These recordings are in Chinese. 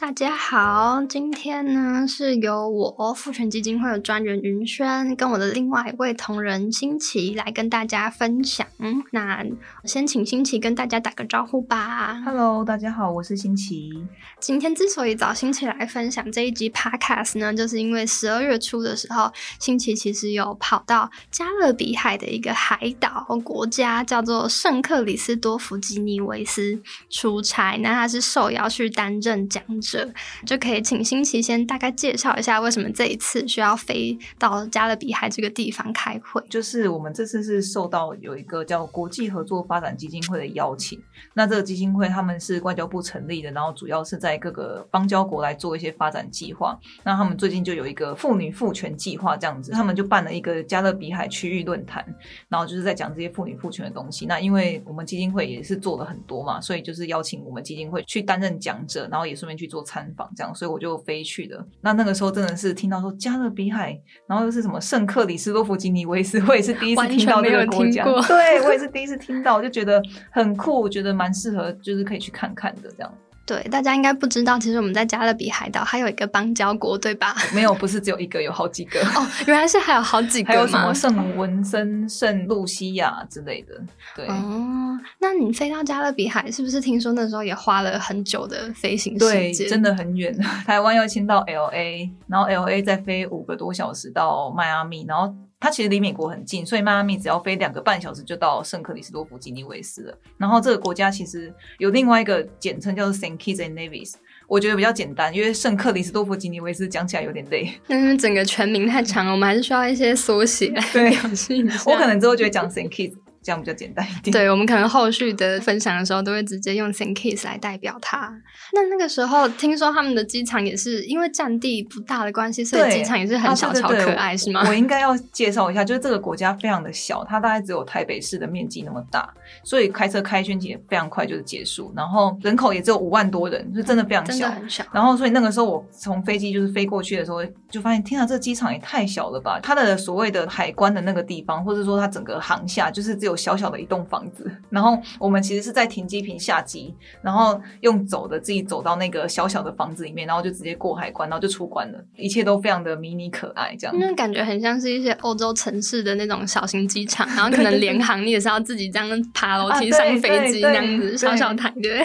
大家好，今天呢是由我父权基金会的专员云轩跟我的另外一位同仁新奇来跟大家分享。那先请新奇跟大家打个招呼吧。Hello，大家好，我是新奇。今天之所以找新奇来分享这一集 Podcast 呢，就是因为十二月初的时候，新奇其实有跑到加勒比海的一个海岛国家叫做圣克里斯多夫吉尼维斯出差，那他是受邀去担任讲者。就可以请新奇先大概介绍一下，为什么这一次需要飞到加勒比海这个地方开会？就是我们这次是受到有一个叫国际合作发展基金会的邀请，那这个基金会他们是外交部成立的，然后主要是在各个邦交国来做一些发展计划。那他们最近就有一个妇女赋权计划这样子，他们就办了一个加勒比海区域论坛，然后就是在讲这些妇女赋权的东西。那因为我们基金会也是做了很多嘛，所以就是邀请我们基金会去担任讲者，然后也顺便去做。参访这样，所以我就飞去的。那那个时候真的是听到说加勒比海，然后又是什么圣克里斯多夫吉尼维斯，我也是第一次听到这个国家。对我也是第一次听到，我就觉得很酷，我觉得蛮适合，就是可以去看看的这样。对，大家应该不知道，其实我们在加勒比海岛还有一个邦交国，对吧？没有，不是只有一个，有好几个。哦，原来是还有好几个，还有什么圣文森、圣露西亚之类的。对哦，那你飞到加勒比海，是不是听说那时候也花了很久的飞行时间？真的很远，台湾要先到 L A，然后 L A 再飞五个多小时到迈阿密，然后。它其实离美国很近，所以迈阿密只要飞两个半小时就到圣克里斯多夫吉尼维斯了。然后这个国家其实有另外一个简称叫做 Saint Kitts and Nevis，我觉得比较简单，因为圣克里斯多夫吉尼维斯讲起来有点累。嗯，整个全名太长了，我们还是需要一些缩写。对，我可能之后就会讲 Saint Kitts。这样比较简单一点。对，我们可能后续的分享的时候，都会直接用 Kiss 来代表它。那那个时候，听说他们的机场也是因为占地不大的关系，所以机场也是很小巧可爱，是吗？我应该要介绍一下，就是这个国家非常的小，它大概只有台北市的面积那么大，所以开车开圈也非常快就是结束。然后人口也只有五万多人，就真的非常小，很小。然后所以那个时候我从飞机就是飞过去的时候，就发现天啊，这个机场也太小了吧！它的所谓的海关的那个地方，或者说它整个航厦，就是只有小小的一栋房子，然后我们其实是在停机坪下机，然后用走的自己走到那个小小的房子里面，然后就直接过海关，然后就出关了，一切都非常的迷你可爱，这样。那感觉很像是一些欧洲城市的那种小型机场，然后可能 联航你也是要自己这样爬楼梯上飞机那样子，小小台对。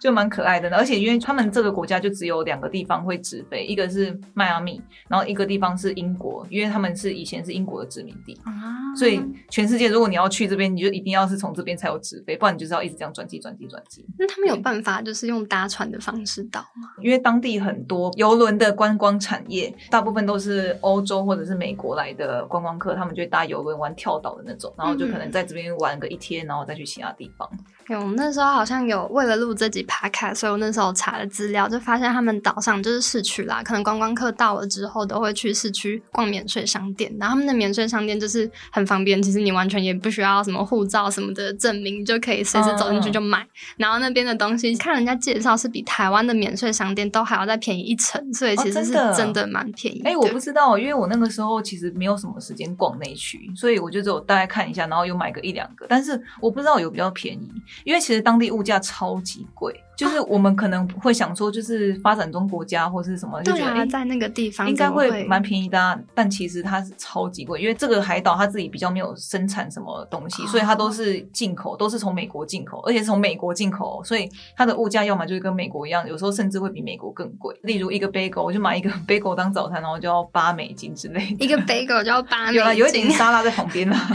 就蛮可爱的，而且因为他们这个国家就只有两个地方会直飞，一个是迈阿密，然后一个地方是英国，因为他们是以前是英国的殖民地啊，所以全世界如果你要去这边，你就一定要是从这边才有直飞，不然你就是要一直这样转机转机转机。那他们有办法就是用搭船的方式到吗？因为当地很多游轮的观光产业，大部分都是欧洲或者是美国来的观光客，他们就搭游轮玩跳岛的那种，然后就可能在这边玩个一天，然后再去其他地方。有那时候好像有为了录这集 podcast，所以我那时候查了资料，就发现他们岛上就是市区啦，可能观光客到了之后都会去市区逛免税商店，然后他们的免税商店就是很方便，其实你完全也不需要什么护照什么的证明，就可以随时走进去就买。然后那边的东西看人家介绍是比台湾的免税商店都还要再便宜一成，所以其实是真的蛮便宜。哎，我不知道，因为我那个时候其实没有什么时间逛内区，所以我就只有大概看一下，然后有买个一两个，但是我不知道有比较便宜。因为其实当地物价超级贵。就是我们可能会想说，就是发展中国家或是什么，就觉得在那个地方应该会蛮便宜的，但其实它是超级贵，因为这个海岛它自己比较没有生产什么东西，所以它都是进口，都是从美国进口，而且是从美国进口，所以它的物价要么就是跟美国一样，有时候甚至会比美国更贵。例如一个 bagel，我就买一个 bagel 当早餐，然后就要八美金之类的。一个 bagel 就要八美金，有了，有一点沙拉在旁边啦。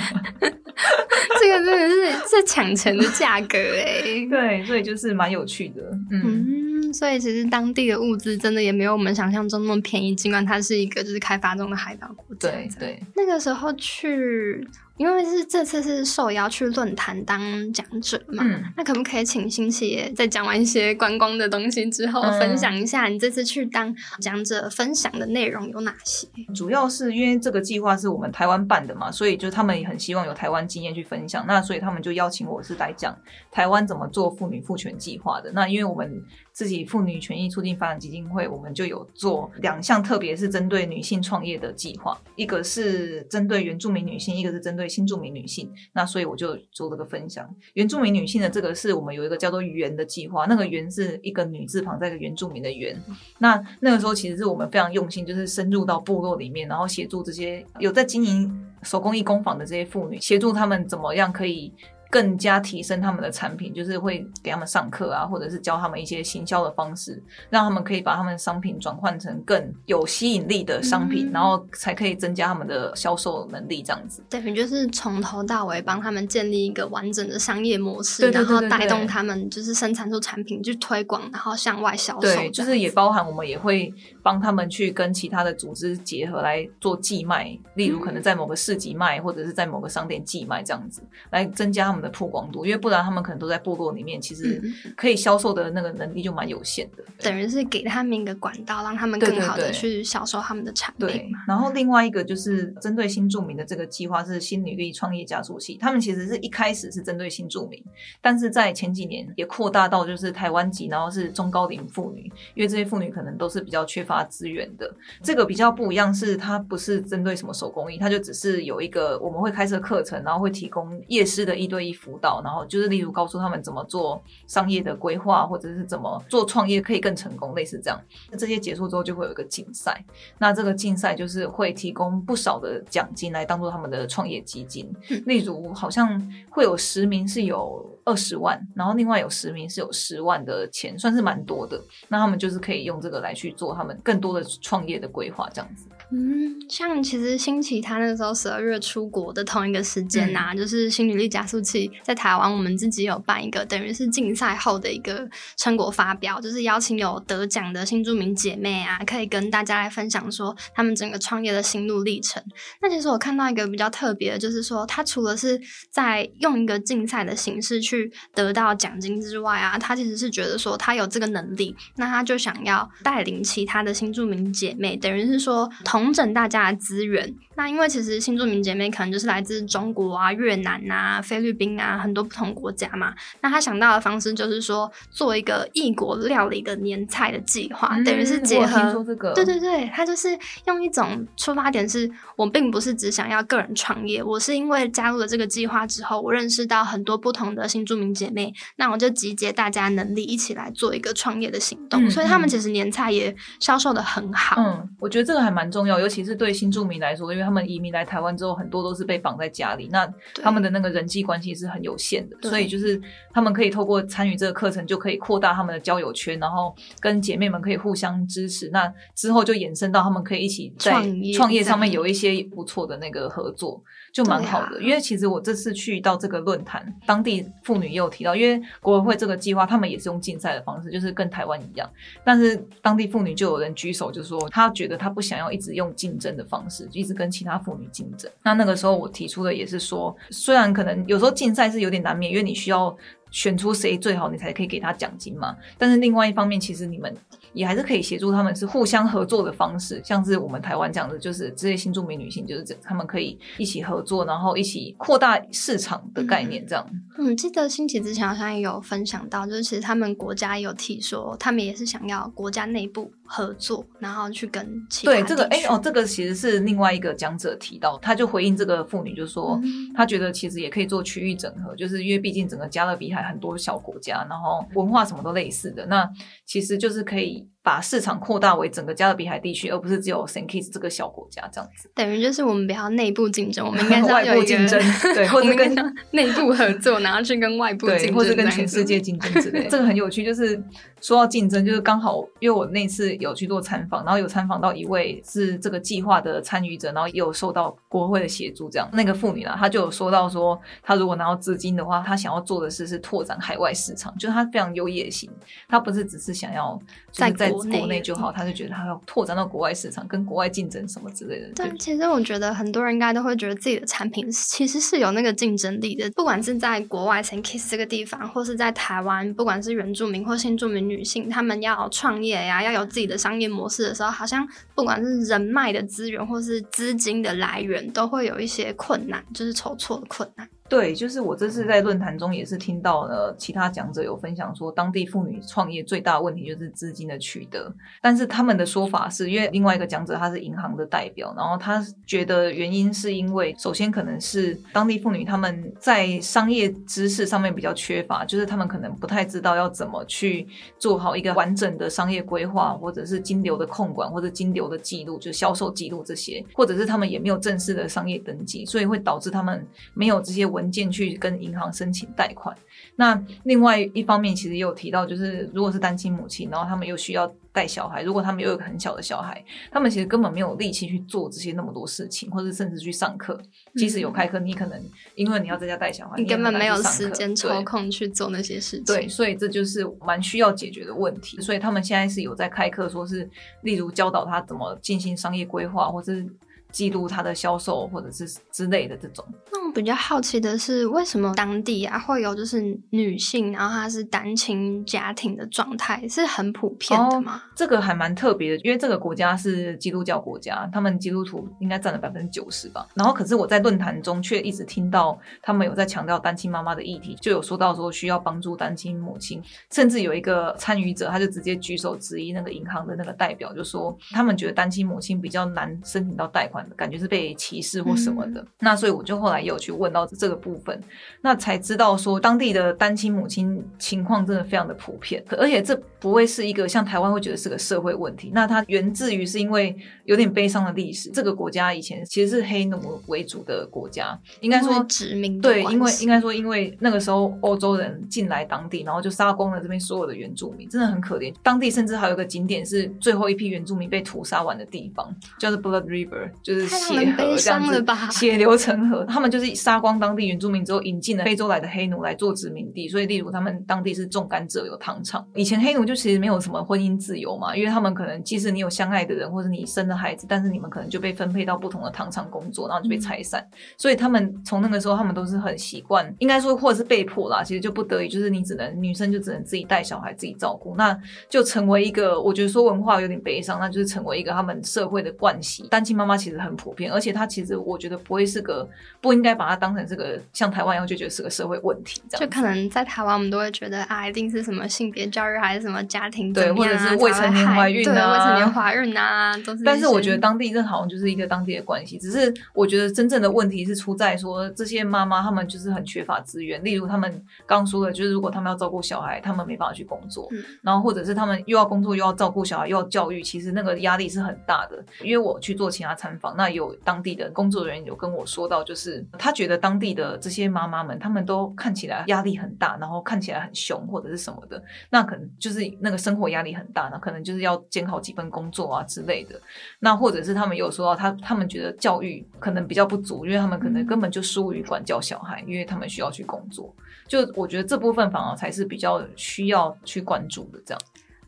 这个真的是这抢钱的价格哎。对，所以就是蛮有趣的，嗯。嗯，所以其实当地的物资真的也没有我们想象中那么便宜，尽管它是一个就是开发中的海岛国家。对对，那个时候去，因为是这次是受邀去论坛当讲者嘛，嗯那可不可以请新奇也在讲完一些观光的东西之后，嗯分享一下你这次去当讲者分享的内容有哪些？主要是因为这个计划是我们台湾办的嘛，所以就他们也很希望有台湾经验去分享。那所以他们就邀请我是来讲台湾怎么做妇女赋权计划的。那因为我们自己妇女权益促进发展基金会，我们就有做两项，特别是针对女性创业的计划，一个是针对原住民女性，一个是针对新住民女性。那所以我就做了个分享。原住民女性的这个是我们有一个叫做“原”的计划，那个“原”是一个女字旁在一个原住民的“原”。那那个时候其实是我们非常用心，就是深入到部落里面，然后协助这些有在经营手工艺工坊的这些妇女，协助他们怎么样可以。更加提升他们的产品，就是会给他们上课啊，或者是教他们一些行销的方式，让他们可以把他们的商品转换成更有吸引力的商品，嗯。然后才可以增加他们的销售能力，这样子。等于就是从头到尾帮他们建立一个完整的商业模式，对对对对然后带动他们就是生产出产品去推广，然后向外销售对，就是也包含我们也会帮他们去跟其他的组织结合来做寄卖，例如可能在某个市集卖，或者是在某个商店寄卖这样子，来增加他们的曝光度。因为不然他们可能都在部落里面，其实嗯可以销售的那个能力就蛮有限的。等于是给他们一个管道，让他们更好的去销售他们的产对品对。，然后另外一个就是针对新住民的这个计划是新女力创业加速器，他们其实是一开始是针对新住民，但是在前几年也扩大到就是台湾籍，然后是中高龄妇女，因为这些妇女可能都是比较缺乏资源的。这个比较不一样，是它不是针对什么手工艺，它就只是有一个我们会开设课程，然后会提供夜师的一对一辅导，然后就是例如告诉他们怎么做商业的规划，或者是怎么做创业可以更成功，类似这样。那这些结束之后就会有一个竞赛，那这个竞赛就是会提供不少的奖金来当做他们的创业基金，例如好像会有十名是有二十万，然后另外有十名是有十万的钱，算是蛮多的。那他们就是可以用这个来去做他们更多的创业的规划，这样子。嗯，像其实新奇他那个时候十二月出国的同一个时间呐、就是新女力加速器在台湾，我们自己有办一个等于是竞赛后的一个成果发表，就是邀请有得奖的新著名姐妹啊，可以跟大家来分享说他们整个创业的心路历程。那其实我看到一个比较特别的，就是说他除了是在用一个竞赛的形式去得到奖金之外啊，他其实是觉得说他有这个能力，那他就想要带领其他的新著名姐妹，等于是说统整大家的资源。那因为其实新住民姐妹可能就是来自中国啊、越南啊、菲律宾啊很多不同国家嘛，那她想到的方式就是说做一个异国料理的年菜的计划，等于是结嗯我听合说这个，对对对，她就是用一种出发点是，我并不是只想要个人创业，我是因为加入了这个计划之后，我认识到很多不同的新住民姐妹，那我就集结大家能力一起来做一个创业的行动，嗯所以他们嗯其实年菜也销售的很好。嗯，我觉得这个还蛮重要，尤其是对新住民来说，因为他们移民来台湾之后，很多都是被绑在家里，那他们的那个人际关系是很有限的，所以就是他们可以透过参与这个课程，就可以扩大他们的交友圈，然后跟姐妹们可以互相支持。那之后就衍生到他们可以一起在创业创业上面有一些不错的那个合作。就蛮好的，啊因为其实我这次去到这个论坛，当地妇女也有提到，因为国委会这个计划，他们也是用竞赛的方式，就是跟台湾一样，但是当地妇女就有人举手，就说她觉得她不想要一直用竞争的方式，一直跟其他妇女竞争。那那个时候我提出的也是说，虽然可能有时候竞赛是有点难免，因为你需要选出谁最好，你才可以给他奖金嘛。但是另外一方面，其实你们也还是可以协助他们，是互相合作的方式，像是我们台湾这样子，就是这些新著名女性，就是这他们可以一起合作，然后一起扩大市场的概念，这样。嗯，记得新奇之前好像也有分享到，就是其实他们国家也有提说，他们也是想要国家内部合作，然后去跟其他对这个，哎、哦，这个其实是另外一个讲者提到，他就回应这个妇女，就说、嗯。他觉得其实也可以做区域整合，就是因为毕竟整个加勒比海很多小国家，然后文化什么都类似的，那其实就是可以把市场扩大为整个加勒比海地区，而不是只有 Saint Kitts 这个小国家这样子。等于就是我们比较内部竞争，我们应该是要外部竞争 对或者跟内部合作，然后去跟外部竞对，争，或者跟全世界竞争之类的，这个很有趣。就是说到竞争，就是刚好因为我那次有去做参访，然后有参访到一位是这个计划的参与者，然后也有受到国会的协助。这样，那个妇女呢，她就有说到说，她如果拿到资金的话，她想要做的事是拓展海外市场，就是她非常有野心，她不是只是想要就是在在国内就好，他就觉得他要拓展到国外市场，跟国外竞争什么之类的。但，其实我觉得很多人应该都会觉得自己的产品其实是有那个竞争力的，不管是在国外 Saint Kiss 这个地方，或是在台湾，不管是原住民或新住民女性，她们要创业呀，要有自己的商业模式的时候，好像不管是人脉的资源或是资金的来源，都会有一些困难，就是筹措的困难。对，就是我这次在论坛中也是听到了其他讲者有分享说，当地妇女创业最大的问题就是资金的取得。但是他们的说法是因为另外一个讲者他是银行的代表，然后他觉得原因是因为首先可能是当地妇女他们在商业知识上面比较缺乏，就是他们可能不太知道要怎么去做好一个完整的商业规划，或者是金流的控管，或者金流的记录，就销售记录这些，或者是他们也没有正式的商业登记，所以会导致他们没有这些文件去跟银行申请贷款。那另外一方面，其实也有提到，就是如果是单亲母亲，然后他们又需要带小孩，如果他们又有一个很小的小孩，他们其实根本没有力气去做这些那么多事情，或者甚至去上课。即使有开课，你可能因为你要在家带小孩，你根本没有时间抽空去做那些事情。对，所以这就是蛮需要解决的问题。所以他们现在是有在开课，说是例如教导他怎么进行商业规划，或者是记录他的销售，或者是之类的这种。比较好奇的是，为什么当地啊会有就是女性，然后她是单亲家庭的状态，是很普遍的吗？这个还蛮特别的，因为这个国家是基督教国家，他们基督徒应该占了百分之九十吧。然后，可是我在论坛中却一直听到他们有在强调单亲妈妈的议题，就有说到说需要帮助单亲母亲，甚至有一个参与者，他就直接举手质疑那个银行的那个代表，就说他们觉得单亲母亲比较难申请到贷款的感觉是被歧视或什么的。那所以我就后来有去问到这个部分，那才知道说当地的单亲母亲情况真的非常的普遍，而且这不会是一个像台湾会觉得是个社会问题，那它源自于是因为有点悲伤的历史。这个国家以前其实是黑奴为主的国家，应该说殖民的对，因为应该说因为那个时候欧洲人进来当地，然后就杀光了这边所有的原住民，真的很可怜。当地甚至还有一个景点是最后一批原住民被屠杀完的地方，叫做 Blood River，就是血这样子血流成河。他们就是杀光当地原住民之后，引进了非洲来的黑奴来做殖民地，所以例如他们当地是种甘蔗、有糖厂。以前黑奴就其实没有什么婚姻自由嘛，因为他们可能即使你有相爱的人，或者你生了孩子，但是你们可能就被分配到不同的糖厂工作，然后就被拆散。所以他们从那个时候，他们都是很习惯，应该说或者是被迫啦，其实就不得已，就是你只能女生就只能自己带小孩、自己照顾，那就成为一个我觉得说文化有点悲伤，那就是成为一个他们社会的惯习。单亲妈妈其实很普遍，而且她其实我觉得不会是个不应该把它当成这个像台湾一样就觉得是个社会问题这样。就可能在台湾，我们都会觉得啊，一定是什么性别教育还是什么家庭对或者是未成年怀孕啊对未成年怀孕啊，都是。但是我觉得当地这好像就是一个当地的关系，只是我觉得真正的问题是出在说这些妈妈她们就是很缺乏资源，例如他们刚说的，就是如果他们要照顾小孩，他们没办法去工作，嗯然后或者是他们又要工作又要照顾小孩又要教育，其实那个压力是很大的。因为我去做其他参访，那有当地的工作人员有跟我说到，就是他觉得当地的这些妈妈们，他们都看起来压力很大，然后看起来很凶或者是什么的，那可能就是那个生活压力很大，那可能就是要兼好几份工作啊之类的。那或者是他们有说到他，他们觉得教育可能比较不足，因为他们可能根本就疏于管教小孩，因为他们需要去工作。就我觉得这部分反而才是比较需要去关注的，这样。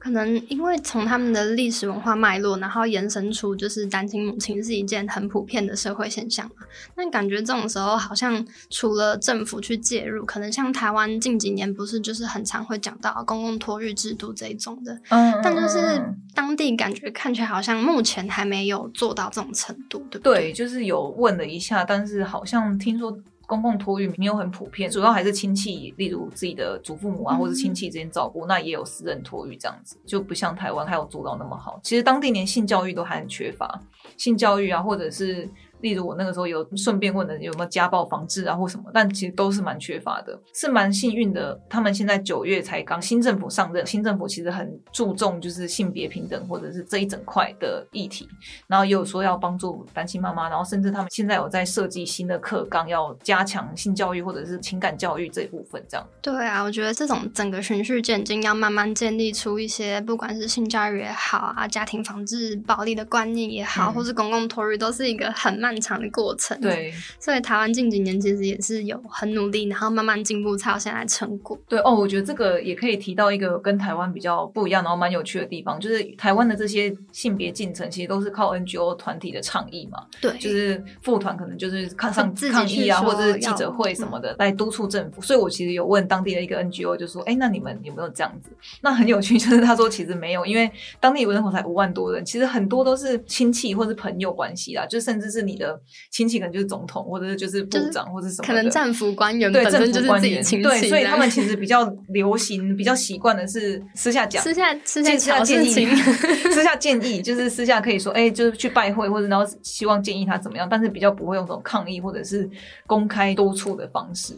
可能因为从他们的历史文化脉络，然后延伸出就是单亲母亲是一件很普遍的社会现象嘛。那感觉这种时候好像除了政府去介入，可能像台湾近几年不是就是很常会讲到公共托育制度这一种的，嗯但就是当地感觉看起来好像目前还没有做到这种程度，对不对，就是有问了一下，但是好像听说公共托育没有很普遍，主要还是亲戚，例如自己的祖父母啊，嗯或者亲戚之间照顾，那也有私人托育这样子，就不像台湾还有做到那么好。其实当地连性教育都还很缺乏，性教育啊，或者是。例如我那个时候有顺便问的有没有家暴防治啊或什么，但其实都是蛮缺乏的，是蛮幸运的。他们现在九月才刚新政府上任，新政府其实很注重就是性别平等或者是这一整块的议题，然后也有说要帮助单亲妈妈，然后甚至他们现在有在设计新的课纲，要加强性教育或者是情感教育这一部分，这样。对啊，我觉得这种整个循序渐进，要慢慢建立出一些，不管是性教育也好啊，家庭防治暴力的观念也好，嗯或是公共托育，都是一个很漫漫长的过程。，对所以台湾近几年其实也是有很努力，然后慢慢进步，才有现在成果。对哦，我觉得这个也可以提到一个跟台湾比较不一样，然后蛮有趣的地方，就是台湾的这些性别进程其实都是靠 NGO 团体的倡议嘛，对，就是副团可能就是看上抗议啊，或者是记者会什么的来督促政府。所以我其实有问当地的一个 NGO，就说：“哎，那你们有没有这样子？”那很有趣，就是他说其实没有，因为当地人口才五万多人，其实很多都是亲戚或是朋友关系啦，就甚至是你的亲戚可能就是总统，或者是就是部长或者什么，可能政府官员对政府官员对，所以他们其实比较流行、比较习惯的是私下讲。私下私下私下建议，，私下建议就是私下可以说，哎、就是去拜会，或者然后希望建议他怎么样，但是比较不会用这种抗议或者是公开督促的方式。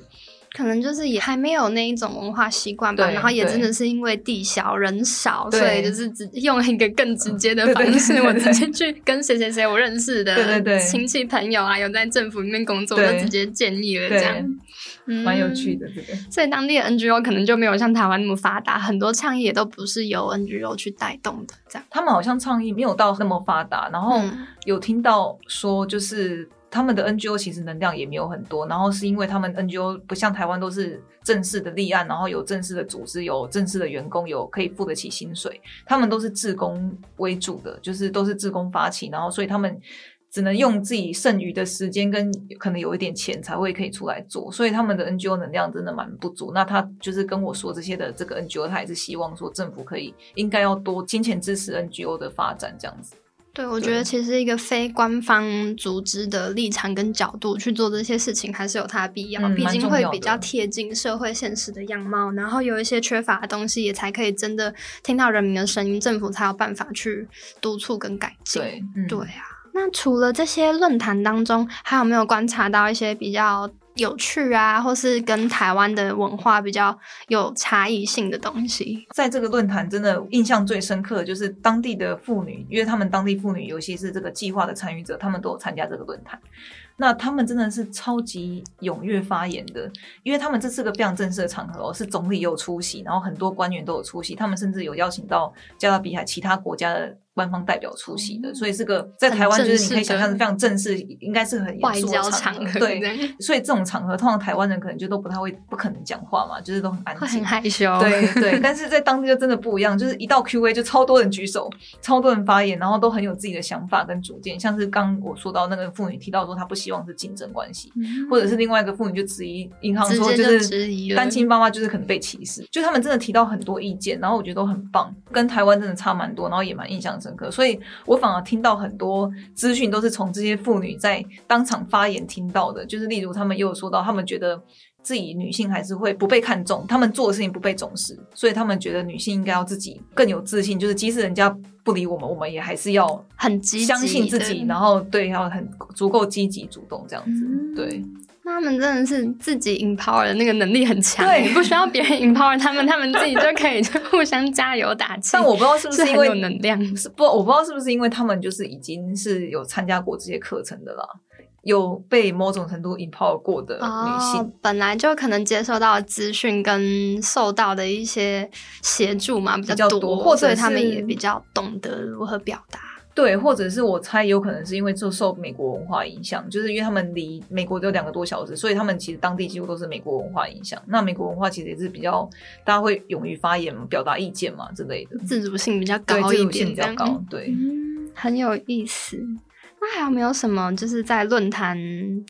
可能就是也还没有那一种文化习惯吧，然后也真的是因为地小人少，所以就是直用一个更直接的对对方式，对对我直接去跟谁谁谁我认识的对对对亲戚朋友啊，有在政府里面工作，对就直接建议了这样，嗯蛮有趣。的这个。所以当地的 NGO 可能就没有像台湾那么发达，很多倡议也都不是由 NGO 去带动的，这样。他们好像倡议没有到那么发达，然后嗯有听到说就是。他们的 NGO 其实能量也没有很多，然后是因为他们 NGO 不像台湾都是正式的立案，然后有正式的组织，有正式的员工，有可以付得起薪水，他们都是自工为主的，就是都是自工发起，然后所以他们只能用自己剩余的时间跟可能有一点钱才会可以出来做，所以他们的 NGO 能量真的蛮不足。那他就是跟我说这些的这个 NGO，他也是希望说政府可以应该要多金钱支持 NGO 的发展这样子。对，我觉得其实一个非官方组织的立场跟角度去做这些事情，还是有它的必要。嗯毕竟会比较贴近社会现实的样貌，然后有一些缺乏的东西，也才可以真的听到人民的声音，政府才有办法去督促跟改进。对，嗯，对啊。那除了这些论坛当中，还有没有观察到一些比较有趣啊，或是跟台湾的文化比较有差异性的东西？在这个论坛真的印象最深刻的就是当地的妇女，因为他们当地妇女尤其是这个计划的参与者，他们都有参加这个论坛。那他们真的是超级踊跃发言的，因为他们这是个非常正式的场合，是总理有出席，然后很多官员都有出席，他们甚至有邀请到加勒比海其他国家的官方代表出席的，所以这个在台湾就是你可以想象是非常正式，应该是很严外肃的交场合，合对所以这种场合，通常台湾人可能就都不太会，不可能讲话嘛，就是都很安静。很。害羞。对对，但是在当地就真的不一样，就是一到 Q&A 就超多人举手，超多人发言，然后都很有自己的想法跟主见。像是刚我说到那个妇女提到说，她不希望是竞争关系，或者是另外一个妇女就质疑银行说，就就是单亲妈妈就是可能被歧视，就他们真的提到很多意见，然后我觉得都很棒，跟台湾真的差蛮多，然后也蛮印象深刻。所以我反而听到很多资讯都是从这些妇女在当场发言听到的，就是例如他们也有说到，他们觉得。自己女性还是会不被看重，他们做的事情不被重视，所以他们觉得女性应该要自己更有自信，就是即使人家不理我们，我们也还是要很相信自己，然后对要很足够积极主动这样子，嗯对。那他们真的是自己 empower 的那个能力很强，对不需要别人 empower 他们，他们自己就可以就互相加油打气。但我不知道是不是因为有能量，是不，我不知道是不是因为他们就是已经是有参加过这些课程的了，有被某种程度 empower 过的女性。哦，本来就可能接受到资讯跟受到的一些协助嘛比比较多，多或者他们也比较懂得如何表达。对，或者是我猜有可能是因为就受美国文化影响，就是因为他们离美国只有两个多小时，所以他们其实当地几乎都是美国文化影响。那美国文化其实也是比较大家会勇于发言、表达意见嘛之类的，自主性比较，高一自主性比较高。对，嗯，很有意思。那还有没有什么就是在论坛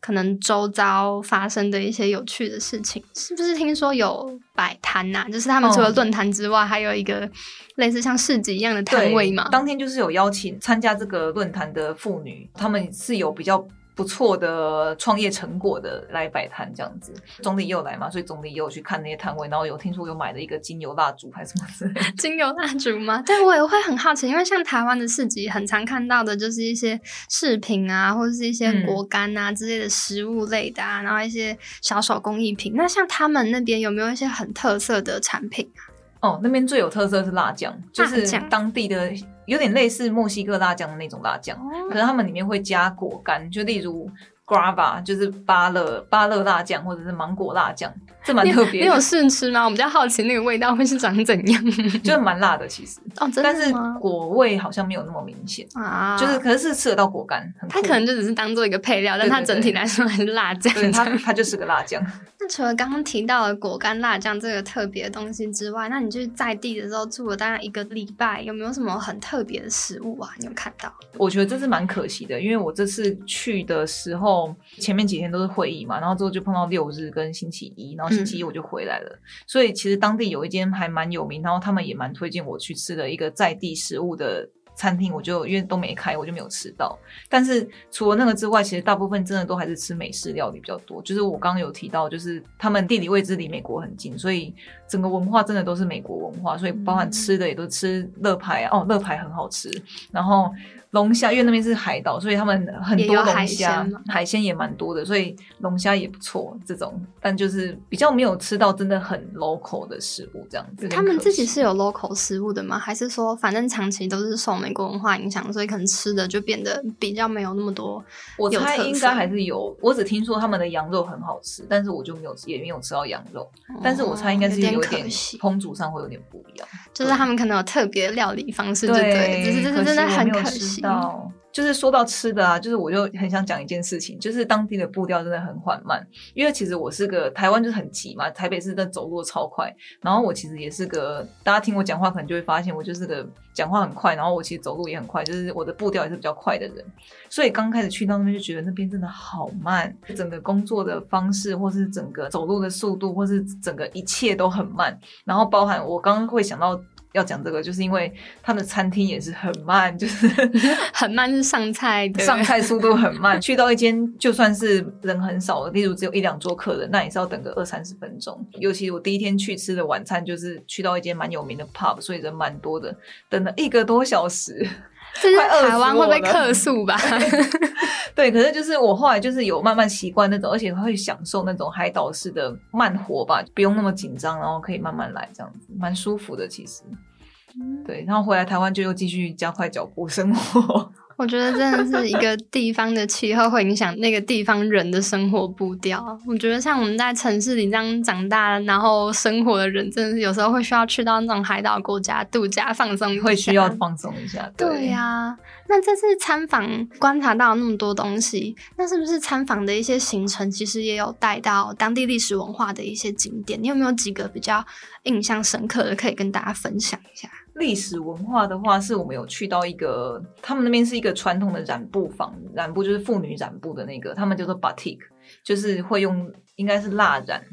可能周遭发生的一些有趣的事情？是不是听说有摆摊呐？就是他们除了哦论坛之外，还有一个类似像市集一样的摊位嘛？当天就是有邀请参加这个论坛的妇女，她们是有比较不错的创业成果的来摆摊这样子。总理也有来嘛，所以总理也有去看那些摊位，然后有听说有买了一个精油蜡烛还是什么之类的。精油蜡烛吗？对，我也会很好奇，因为像台湾的市集，很常看到的就是一些饰品啊，或者是一些嗯果干啊、之类的食物类的啊，然后一些小手工艺品。那像他们那边有没有一些很特色的产品啊？哦，那边最有特色是辣酱，就是当地的有点类似墨西哥辣酱的那种辣酱，可是他们里面会加果干，就例如 grava，就是芭乐芭乐辣酱或者是芒果辣酱这蛮特别你有，试吃吗？我比较好奇那个味道会是长怎样。就是蛮辣的其实，哦，真但是？果味好像没有那么明显，啊，就是可是是吃得到果干，它可能就只是当做一个配料，但它整体来说还是辣酱。对它它就是个辣酱。那除了刚刚提到的果干辣酱这个特别的东西之外，那你就是在地的时候住了大概一个礼拜，有没有什么很特别的食物啊？你有看到？我觉得这是蛮可惜的，因为我这次去的时候，前面几天都是会议嘛，然后之后就碰到六日跟星期一，然后星期一我就回来了。所以其实当地有一间还蛮有名，然后他们也蛮推荐我去吃的一个在地食物的。餐厅我就因为都没开，我就没有吃到。但是除了那个之外，其实大部分真的都还是吃美式料理比较多。就是我刚刚有提到，就是他们地理位置离美国很近，所以整个文化真的都是美国文化，所以包含吃的也都吃乐牌啊，哦，乐牌很好吃。然后龙虾，因为那边是海岛，所以他们很多海龙虾鲜，海鲜也蛮多的，所以龙虾也不错。这种，但就是比较没有吃到真的很 local 的食物，这样子。他们自己是。有 local 食物的吗？还是说反正长期都是受美国文化影响，所以可能吃的就变得比较没有那么多我猜应该还是有，我只听说他们的羊肉很好吃，但是我就没有也没有吃到羊肉，但是我猜应该是哦有点有点可惜烹煮上会有点不一样。就是他们可能有特别的料理方式，就对了，只是这是真的很可惜。到。就是说到吃的啊，就是我就很想讲一件事情，就是当地的步调真的很缓慢。因为其实我是个台湾就是很急嘛，台北市的走路超快，然后我其实也是个大家听我讲话可能就会发现我就是个讲话很快，然后我其实走路也很快，就是我的步调也是比较快的人。所以刚开始去到那边就觉得那边真的好慢，整个工作的方式，或是整个走路的速度，或是整个一切都很慢。然后包含我刚刚会想到要讲这个，就是因为他们的餐厅也是很慢，就是 很慢是上菜的，上菜速度很慢。去到一间就算是人很少的，例如只有一两桌客人，那也是要等个二三十分钟。尤其我第一天去吃的晚餐，就是去到一间蛮有名的 pub，所以人蛮多的，等了一个多小时。这是台湾会被客诉吧？对，可是就是我后来就是有慢慢习惯那种，而且会享受那种海岛式的慢活吧，不用那么紧张，然后可以慢慢来，这样子蛮舒服的。其实，对，然后回来台湾就又继续加快脚步生活。我觉得真的是一个地方的气候会影响那个地方人的生活步调。我觉得像我们在城市里这样长大，然后生活的人，真的是有时候会需要去到那种海岛国家度假放松会需要放松一下。对呀、那这次参访观察到那么多东西，那是不是参访的一些行程其实也有带到当地历史文化的一些景点？你有没有几个比较印象深刻的可以跟大家分享一下？历史文化的话，是我们有去到一个，他们那边是一个传统的染布坊，染布就是妇女染布的那个，他们叫做 batik，就是会用应该是蜡染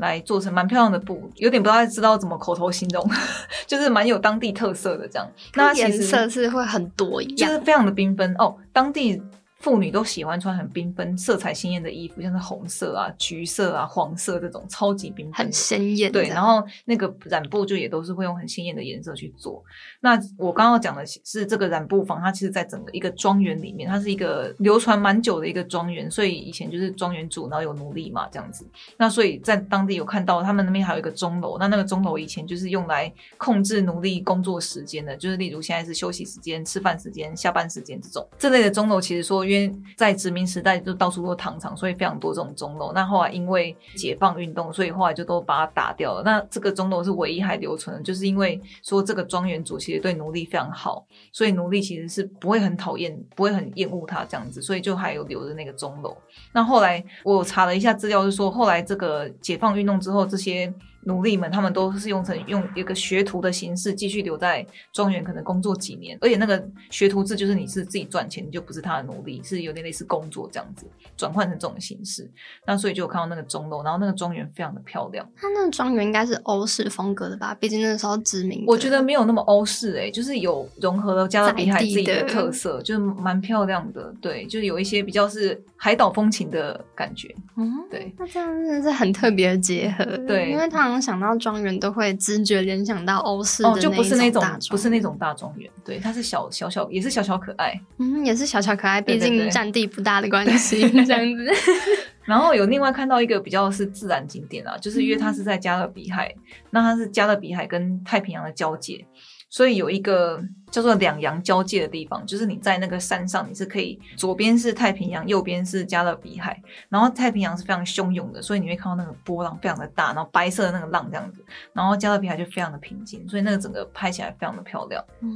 来做成蛮漂亮的布，有点不太知道怎么口头形容，就是蛮有当地特色的这样。那颜色是会很多一样，就是非常的缤纷哦，当地。妇女都喜欢穿很缤纷、色彩鲜艳的衣服，像是红色啊、橘色啊、黄色这种超级缤纷、很鲜艳对，然后那个染布就也都是会用很鲜艳的颜色去做。那我刚刚讲的是这个染布坊，它其实在整个一个庄园里面，它是一个流传蛮久的一个庄园，所以以前就是庄园主，然后有奴隶嘛这样子。那所以在当地有看到他们那边还有一个钟楼，那那个钟楼以前就是用来控制奴隶工作时间的，就是例如现在是休息时间、吃饭时间、下班时间这种这类的钟楼，其实说因为在殖民时代就到处都糖厂，所以非常多这种钟楼。那后来因为解放运动，所以后来就都把它打掉了。那这个钟楼是唯一还留存的，就是因为说这个庄园主其实对奴隶非常好，所以奴隶其实是不会很讨厌、不会很厌恶他这样子，所以就还有留着那个钟楼。那后来我查了一下资料，是说后来这个解放运动之后，这些奴隶们他们都是用成用一个学徒的形式继续留在庄园，可能工作几年，而且那个学徒制就是你是自己赚钱，你就不是他的奴隶，是有点类似工作这样子转换成这种形式。那所以就有看到那个钟楼，然后那个庄园非常的漂亮。它那个庄园应该是欧式风格的吧？毕竟那时候殖民，我觉得没有那么欧式诶、就是有融合了加勒比海自己的特色，就是蛮漂亮的。对，就是有一些比较是海岛风情的感觉。嗯，对，那这样真的是很特别的结合。对因为他想到庄园都会直觉联想到欧式的哦，就不是那种不是那种大庄园，对，它是小小小也是小小可爱。嗯，也是小小可爱，毕竟占地不大的关系，这样子。然后有另外看到一个比较是自然景点啊，就是因为它是在加勒比海，那它是加勒比海跟太平洋的交界，所以有一个叫做两洋交界的地方，就是你在那个山上，你是可以左边是太平洋，右边是加勒比海，然后太平洋是非常汹涌的，所以你会看到那个波浪非常的大，然后白色的那个浪这样子，然后加勒比海就非常的平静，所以那个整个拍起来非常的漂亮。嗯，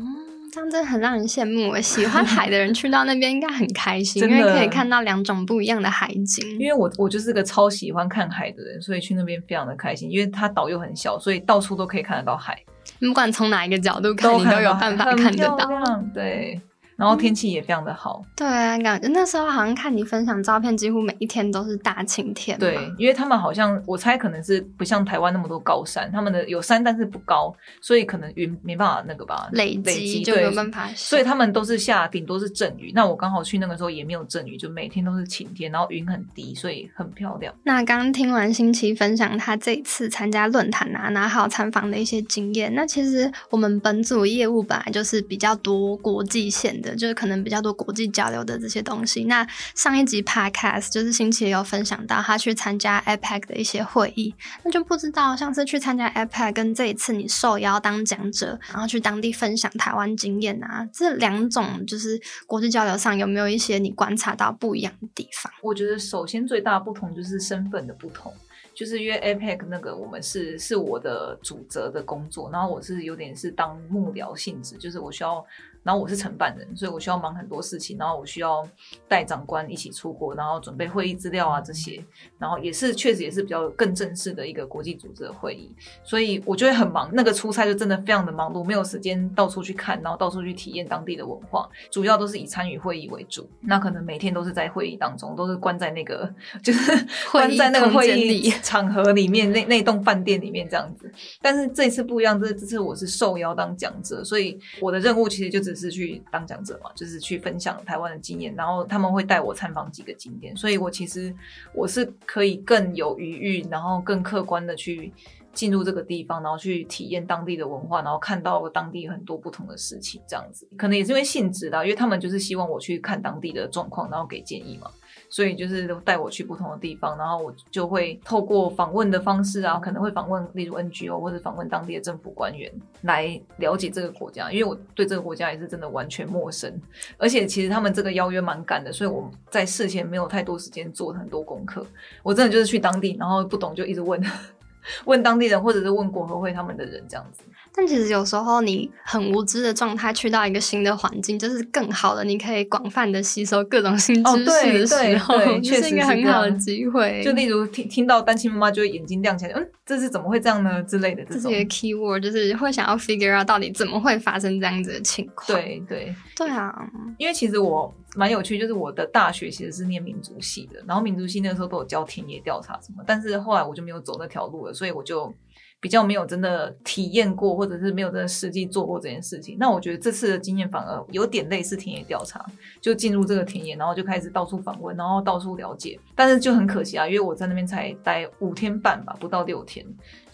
这样真的很让人羡慕。喜欢海的人去到那边应该很开心，因为可以看到两种不一样的海景。因为我我就是个超喜欢看海的人，所以去那边非常的开心，因为它岛又很小，所以到处都可以看得到海，不管从哪一个角度看，你都有办法看得到。对，然后天气也非常的好。对啊，感觉那时候好像看你分享照片，几乎每一天都是大晴天。对，因为他们好像我猜可能是不像台湾那么多高山，他们的有山但是不高，所以可能云没办法那个吧累累积就没有办法所以他们都是下顶多是阵雨。那我刚好去那个时候也没有阵雨，就每天都是晴天，然后云很低，所以很漂亮。那刚刚听完新奇分享他这一次参加论坛啊，然后还有参访的一些经验。那其实我们本组业务本来就是比较多国际线的，就是可能比较多国际交流的这些东西。那上一集 podcast 就是星期也有分享到他去参加 APEC 的一些会议，那就不知道上次去参加 APEC 跟这一次你受邀当讲者，然后去当地分享台湾经验啊，这两种就是国际交流上有没有一些你观察到不一样的地方？我觉得首先最大的不同就是身份的不同。就是因为 APEC 那个我们是是我的主责的工作，然后我是有点是当幕僚性质，就是我需要，然后我是承办人，所以我需要忙很多事情，然后我需要带长官一起出国，然后准备会议资料啊这些，然后也是确实也是比较更正式的一个国际组织的会议，所以我就会很忙，那个出差就真的非常的忙碌，没有时间到处去看，然后到处去体验当地的文化，主要都是以参与会议为主，那可能每天都是在会议当中，都是关在那个就是 关在那个会议里场合里面，那那栋饭店里面这样子。但是这一次不一样，这这次我是受邀当讲者，所以我的任务其实就只是去当讲者嘛，就是去分享台湾的经验，然后他们会带我参访几个景点，所以我其实我是可以更有余裕，然后更客观的去。进入这个地方，然后去体验当地的文化，然后看到当地很多不同的事情，这样子可能也是因为性质啦，因为他们就是希望我去看当地的状况，然后给建议嘛。所以就是带我去不同的地方，然后我就会透过访问的方式啊，可能会访问例如 NGO 或者访问当地的政府官员，来了解这个国家，因为我对这个国家也是真的完全陌生，而且其实他们这个邀约蛮赶的，所以我在事前没有太多时间做很多功课，我真的就是去当地，然后不懂就一直问。问当地人，或者是问国合会他们的人这样子。但其实有时候你很无知的状态去到一个新的环境，就是更好的，你可以广泛的吸收各种新知识的时候，哦、对对就是一个很好的机会。就例如听听到单亲妈妈就会眼睛亮起来，嗯，这是怎么会这样呢之类的这种这是。一个 keyword，就是会想要 figure out 到底怎么会发生这样子的情况。对对，对啊，因为其实我蛮有趣，就是我的大学其实是念民族系的，然后民族系那个时候都有教田野调查什么，但是后来我就没有走那条路了，所以我就比较没有真的体验过，或者是没有真的实际做过这件事情。那我觉得这次的经验反而有点类似田野调查，就进入这个田野，然后就开始到处访问，然后到处了解。但是就很可惜啊，因为我在那边才待五天半吧，不到六天，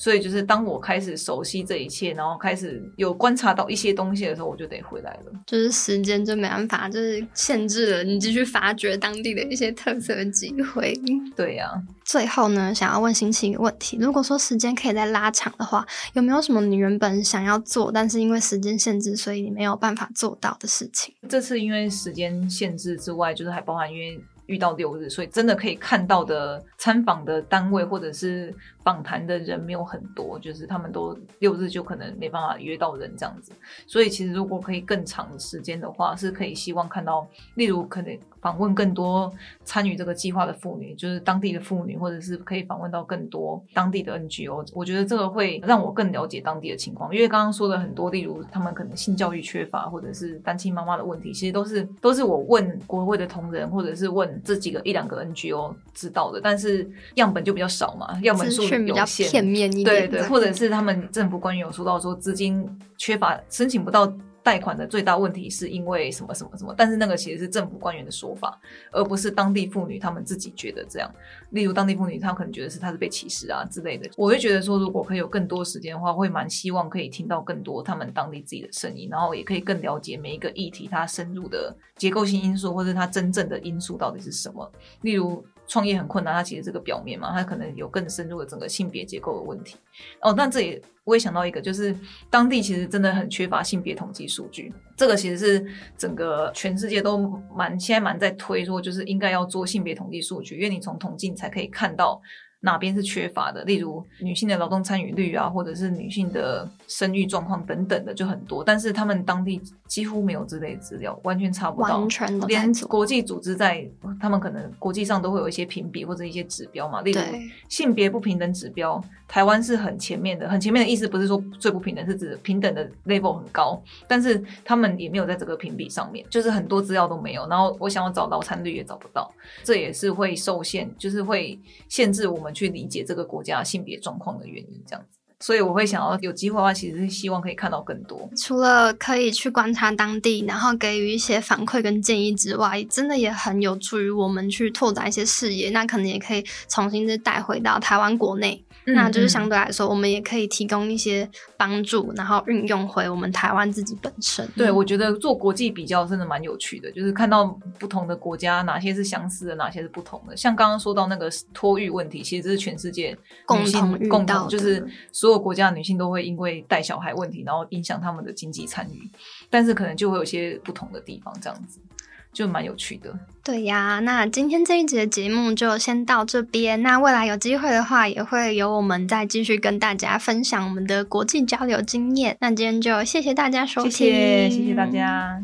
所以就是当我开始熟悉这一切，然后开始有观察到一些东西的时候，我就得回来了。就是时间就没办法，就是限制了你继续发掘当地的一些特色的机会。对呀、最后呢，想要问新奇一个问题：如果说时间可以再拉长的话，有没有什么你原本想要做，但是因为时间限制，所以你没有办法做到的事情？这次因为时间限制之外，就是还包含因为遇到六日，所以真的可以看到的参访的单位或者是访谈的人没有很多，就是他们都六日就可能没办法约到人这样子。所以其实如果可以更长时间的话，是可以希望看到，例如可能访问更多参与这个计划的妇女，就是当地的妇女，或者是可以访问到更多当地的 NGO。我觉得这个会让我更了解当地的情况，因为刚刚说的很多，例如他们可能性教育缺乏，或者是单亲妈妈的问题，其实都是都是我问国会的同仁，或者是问这几个一两个 NGO 知道的，但是样本就比较少嘛，样本数资讯比较片面一点，对对，或者是他们政府官员有说到说资金缺乏，申请不到贷款的最大问题是因为什么什么什么，但是那个其实是政府官员的说法，而不是当地妇女她们自己觉得这样。例如当地妇女，她可能觉得是她是被歧视啊之类的。我会觉得说，如果可以有更多时间的话，会蛮希望可以听到更多他们当地自己的声音，然后也可以更了解每一个议题它深入的结构性因素，或者它真正的因素到底是什么。例如。创业很困难，它其实这个表面嘛，它可能有更深入的整个性别结构的问题。哦，但这也我也想到一个，就是当地其实真的很缺乏性别统计数据，这个其实是整个全世界都蛮现在蛮在推说，就是应该要做性别统计数据，因为你从统计才可以看到。哪边是缺乏的？例如女性的劳动参与率啊，或者是女性的生育状况等等的就很多，但是他们当地几乎没有这类资料，完全查不到。完全连国际组织在他们可能国际上都会有一些评比或者一些指标嘛，例如性别不平等指标，台湾是很前面的。很前面的意思不是说最不平等，是指平等的 level 很高，但是他们也没有在这个评比上面，就是很多资料都没有。然后我想要找劳参率也找不到，这也是会受限，就是会限制我们。去理解这个国家性别状况的原因，这样子，所以我会想要有机会的话，其实是希望可以看到更多。除了可以去观察当地，然后给予一些反馈跟建议之外，真的也很有助于我们去拓展一些视野。那可能也可以重新再带回到台湾国内。那就是相对来说，我们也可以提供一些帮助，然后运用回我们台湾自己本身。对，我觉得做国际比较真的蛮有趣的，就是看到不同的国家哪些是相似的，哪些是不同的。像刚刚说到那个托育问题，其实这是全世界共同共同，就是所有国家的女性都会因为带小孩问题，然后影响他们的经济参与，但是可能就会有些不同的地方，这样子。就蛮有趣的，对呀。那今天这一集的节目就先到这边。那未来有机会的话，也会有我们再继续跟大家分享我们的国际交流经验。那今天就谢谢大家收听，谢谢谢谢大家。